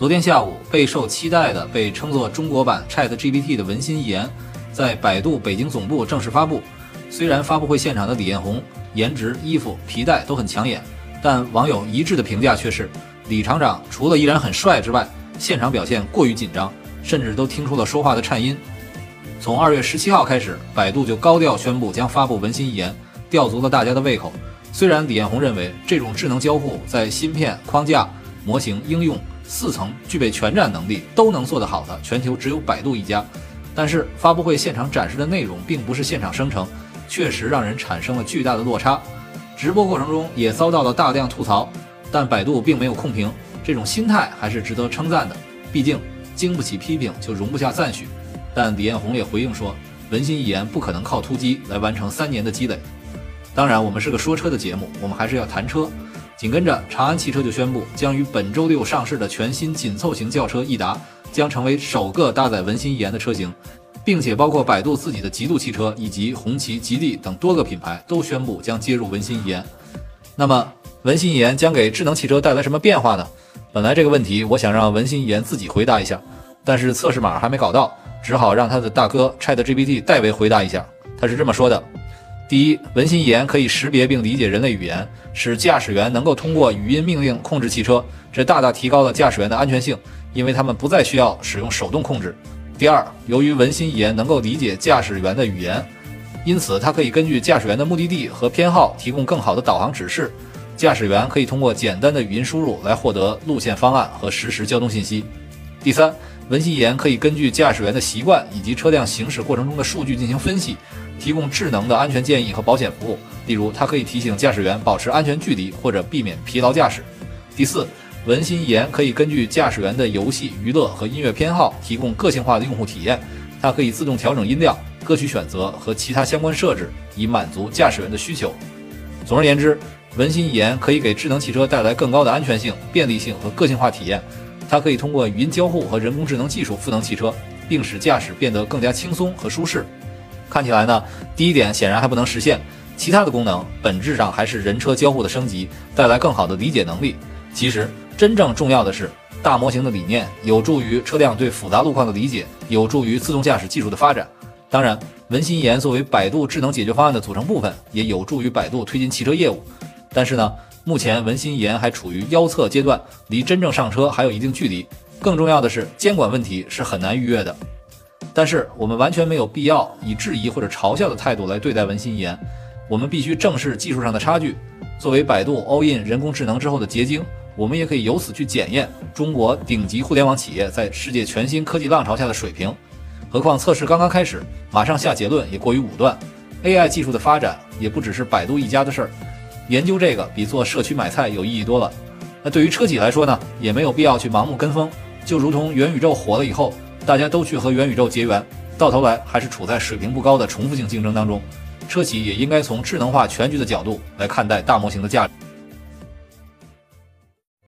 昨天下午，备受期待的被称作中国版 ChatGPT 的文心一言，在百度北京总部正式发布。虽然发布会现场的李彦宏颜值、衣服、皮带都很抢眼，但网友一致的评价却是，李厂长除了依然很帅之外，现场表现过于紧张，甚至都听出了说话的颤音。从二月十七号开始，百度就高调宣布将发布文心一言，吊足了大家的胃口。虽然李彦宏认为这种智能交互在芯片、框架、模型、应用。四层具备全站能力都能做得好的，全球只有百度一家。但是发布会现场展示的内容并不是现场生成，确实让人产生了巨大的落差。直播过程中也遭到了大量吐槽，但百度并没有控评，这种心态还是值得称赞的。毕竟经不起批评就容不下赞许。但李彦宏也回应说，文心一言不可能靠突击来完成三年的积累。当然，我们是个说车的节目，我们还是要谈车。紧跟着，长安汽车就宣布，将于本周六上市的全新紧凑型轿车奕达将成为首个搭载文心一言的车型，并且包括百度自己的极度汽车以及红旗、吉利等多个品牌都宣布将接入文心一言。那么，文心一言将给智能汽车带来什么变化呢？本来这个问题我想让文心一言自己回答一下，但是测试码还没搞到，只好让他的大哥 ChatGPT 代为回答一下。他是这么说的。第一，文心一言可以识别并理解人类语言，使驾驶员能够通过语音命令控制汽车，这大大提高了驾驶员的安全性，因为他们不再需要使用手动控制。第二，由于文心一言能够理解驾驶员的语言，因此它可以根据驾驶员的目的地和偏好提供更好的导航指示，驾驶员可以通过简单的语音输入来获得路线方案和实时交通信息。第三，文心一言可以根据驾驶员的习惯以及车辆行驶过程中的数据进行分析。提供智能的安全建议和保险服务，例如它可以提醒驾驶员保持安全距离或者避免疲劳驾驶。第四，文心一言可以根据驾驶员的游戏、娱乐和音乐偏好提供个性化的用户体验，它可以自动调整音量、歌曲选择和其他相关设置，以满足驾驶员的需求。总而言之，文心一言可以给智能汽车带来更高的安全性、便利性和个性化体验。它可以通过语音交互和人工智能技术赋能汽车，并使驾驶变得更加轻松和舒适。看起来呢，第一点显然还不能实现，其他的功能本质上还是人车交互的升级，带来更好的理解能力。其实真正重要的是，大模型的理念有助于车辆对复杂路况的理解，有助于自动驾驶技术的发展。当然，文心一言作为百度智能解决方案的组成部分，也有助于百度推进汽车业务。但是呢，目前文心一言还处于腰测阶段，离真正上车还有一定距离。更重要的是，监管问题是很难逾越的。但是我们完全没有必要以质疑或者嘲笑的态度来对待文心一言，我们必须正视技术上的差距。作为百度 all in 人工智能之后的结晶，我们也可以由此去检验中国顶级互联网企业在世界全新科技浪潮下的水平。何况测试刚刚开始，马上下结论也过于武断。AI 技术的发展也不只是百度一家的事儿，研究这个比做社区买菜有意义多了。那对于车企来说呢，也没有必要去盲目跟风，就如同元宇宙火了以后。大家都去和元宇宙结缘，到头来还是处在水平不高的重复性竞争当中。车企也应该从智能化全局的角度来看待大模型的价值。